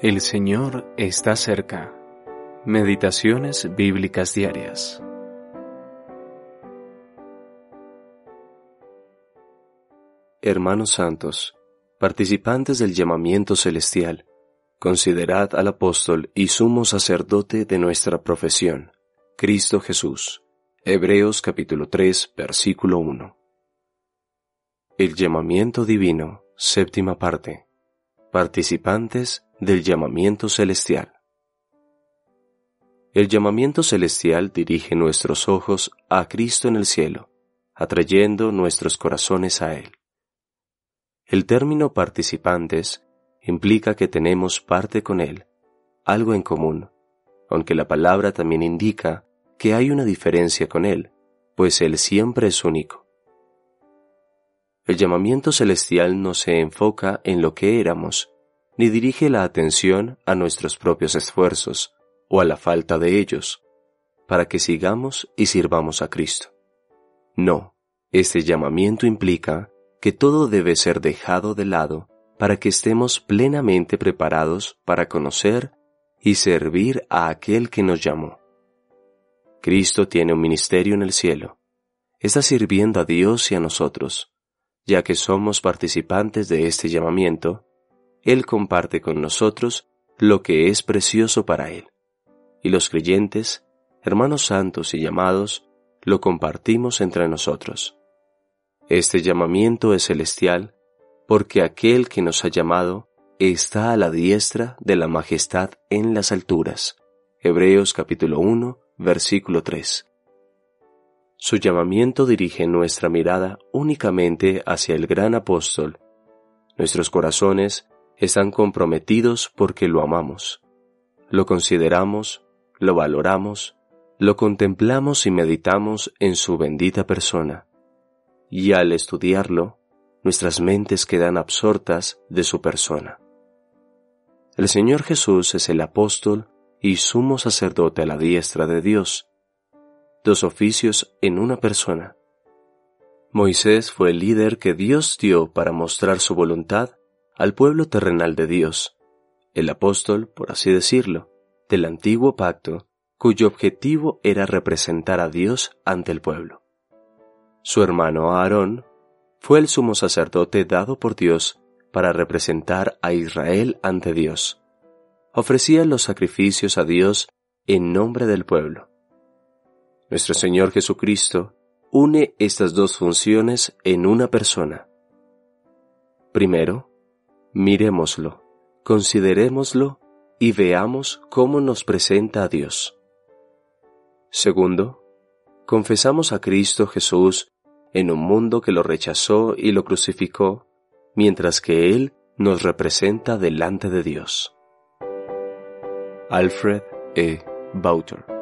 El Señor está cerca. Meditaciones bíblicas diarias. Hermanos santos, participantes del llamamiento celestial, considerad al apóstol y sumo sacerdote de nuestra profesión, Cristo Jesús. Hebreos capítulo 3, versículo 1. El llamamiento divino, séptima parte. Participantes del llamamiento celestial. El llamamiento celestial dirige nuestros ojos a Cristo en el cielo, atrayendo nuestros corazones a Él. El término participantes implica que tenemos parte con Él, algo en común, aunque la palabra también indica que hay una diferencia con Él, pues Él siempre es único. El llamamiento celestial no se enfoca en lo que éramos, ni dirige la atención a nuestros propios esfuerzos o a la falta de ellos, para que sigamos y sirvamos a Cristo. No, este llamamiento implica que todo debe ser dejado de lado para que estemos plenamente preparados para conocer y servir a aquel que nos llamó. Cristo tiene un ministerio en el cielo. Está sirviendo a Dios y a nosotros, ya que somos participantes de este llamamiento él comparte con nosotros lo que es precioso para Él. Y los creyentes, hermanos santos y llamados, lo compartimos entre nosotros. Este llamamiento es celestial porque aquel que nos ha llamado está a la diestra de la majestad en las alturas. Hebreos capítulo 1, versículo 3. Su llamamiento dirige nuestra mirada únicamente hacia el gran apóstol. Nuestros corazones están comprometidos porque lo amamos, lo consideramos, lo valoramos, lo contemplamos y meditamos en su bendita persona. Y al estudiarlo, nuestras mentes quedan absortas de su persona. El Señor Jesús es el apóstol y sumo sacerdote a la diestra de Dios, dos oficios en una persona. Moisés fue el líder que Dios dio para mostrar su voluntad al pueblo terrenal de Dios, el apóstol, por así decirlo, del antiguo pacto, cuyo objetivo era representar a Dios ante el pueblo. Su hermano Aarón fue el sumo sacerdote dado por Dios para representar a Israel ante Dios. Ofrecía los sacrificios a Dios en nombre del pueblo. Nuestro Señor Jesucristo une estas dos funciones en una persona. Primero, Miremoslo, considerémoslo y veamos cómo nos presenta a Dios. Segundo, confesamos a Cristo Jesús en un mundo que lo rechazó y lo crucificó, mientras que Él nos representa delante de Dios. Alfred E. Bauter